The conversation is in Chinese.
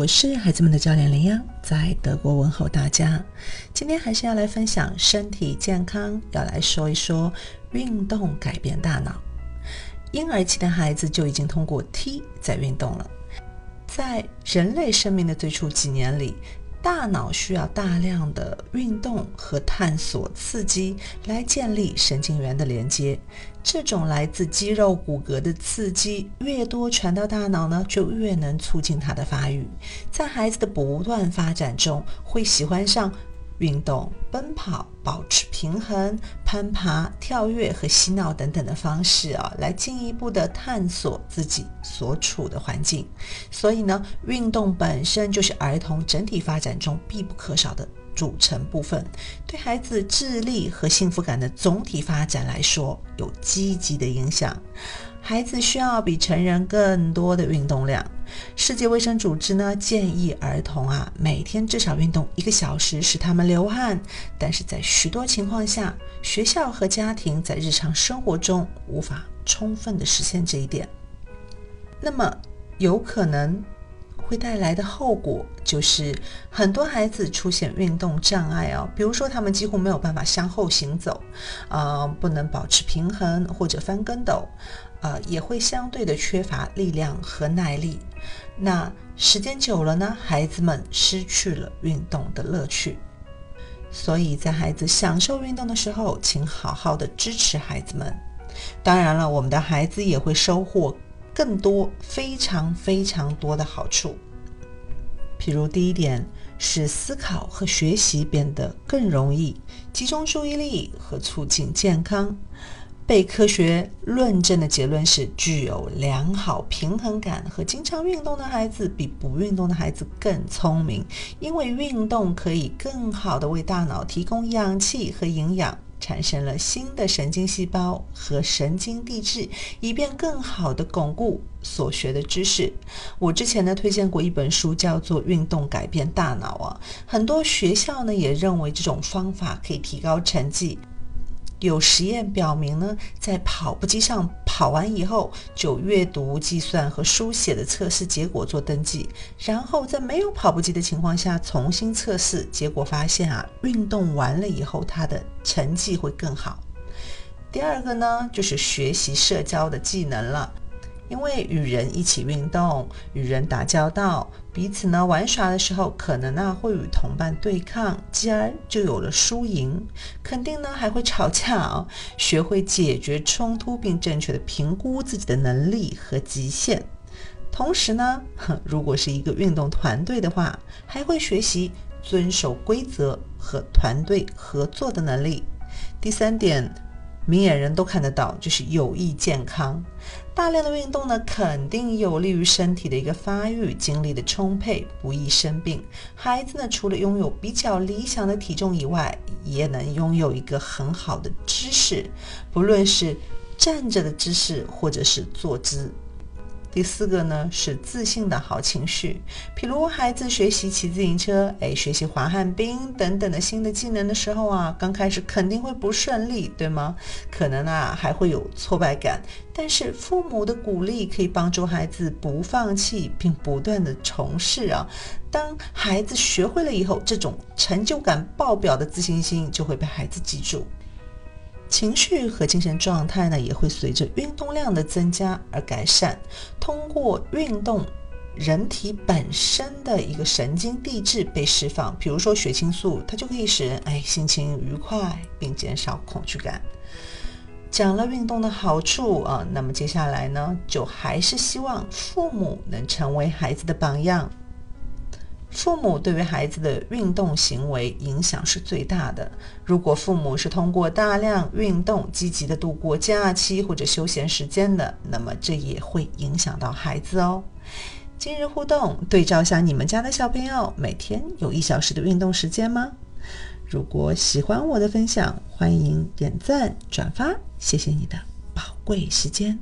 我是孩子们的教练林央，在德国问候大家。今天还是要来分享身体健康，要来说一说运动改变大脑。婴儿期的孩子就已经通过踢在运动了，在人类生命的最初几年里。大脑需要大量的运动和探索刺激来建立神经元的连接。这种来自肌肉骨骼的刺激越多，传到大脑呢，就越能促进它的发育。在孩子的不断发展中，会喜欢上。运动、奔跑、保持平衡、攀爬、跳跃和嬉闹等等的方式啊，来进一步的探索自己所处的环境。所以呢，运动本身就是儿童整体发展中必不可少的组成部分，对孩子智力和幸福感的总体发展来说有积极的影响。孩子需要比成人更多的运动量。世界卫生组织呢建议儿童啊每天至少运动一个小时，使他们流汗。但是在许多情况下，学校和家庭在日常生活中无法充分的实现这一点。那么有可能会带来的后果就是很多孩子出现运动障碍哦，比如说他们几乎没有办法向后行走，啊，不能保持平衡或者翻跟斗。呃，也会相对的缺乏力量和耐力。那时间久了呢，孩子们失去了运动的乐趣。所以在孩子享受运动的时候，请好好的支持孩子们。当然了，我们的孩子也会收获更多、非常非常多的好处。譬如第一点，使思考和学习变得更容易，集中注意力和促进健康。被科学论证的结论是，具有良好平衡感和经常运动的孩子比不运动的孩子更聪明，因为运动可以更好的为大脑提供氧气和营养，产生了新的神经细胞和神经递质，以便更好的巩固所学的知识。我之前呢推荐过一本书，叫做《运动改变大脑》啊，很多学校呢也认为这种方法可以提高成绩。有实验表明呢，在跑步机上跑完以后，就阅读、计算和书写的测试结果做登记，然后在没有跑步机的情况下重新测试，结果发现啊，运动完了以后，他的成绩会更好。第二个呢，就是学习社交的技能了。因为与人一起运动，与人打交道，彼此呢玩耍的时候，可能呢会与同伴对抗，继而就有了输赢，肯定呢还会吵架哦。学会解决冲突，并正确的评估自己的能力和极限。同时呢，如果是一个运动团队的话，还会学习遵守规则和团队合作的能力。第三点。明眼人都看得到，就是有益健康。大量的运动呢，肯定有利于身体的一个发育，精力的充沛，不易生病。孩子呢，除了拥有比较理想的体重以外，也能拥有一个很好的姿势，不论是站着的姿势，或者是坐姿。第四个呢是自信的好情绪，譬如孩子学习骑自行车，哎，学习滑旱冰等等的新的技能的时候啊，刚开始肯定会不顺利，对吗？可能啊还会有挫败感，但是父母的鼓励可以帮助孩子不放弃，并不断的从事啊。当孩子学会了以后，这种成就感爆表的自信心就会被孩子记住。情绪和精神状态呢，也会随着运动量的增加而改善。通过运动，人体本身的一个神经递质被释放，比如说血清素，它就可以使人哎心情愉快，并减少恐惧感。讲了运动的好处啊，那么接下来呢，就还是希望父母能成为孩子的榜样。父母对于孩子的运动行为影响是最大的。如果父母是通过大量运动积极的度过假期或者休闲时间的，那么这也会影响到孩子哦。今日互动对照下，你们家的小朋友每天有一小时的运动时间吗？如果喜欢我的分享，欢迎点赞转发，谢谢你的宝贵时间。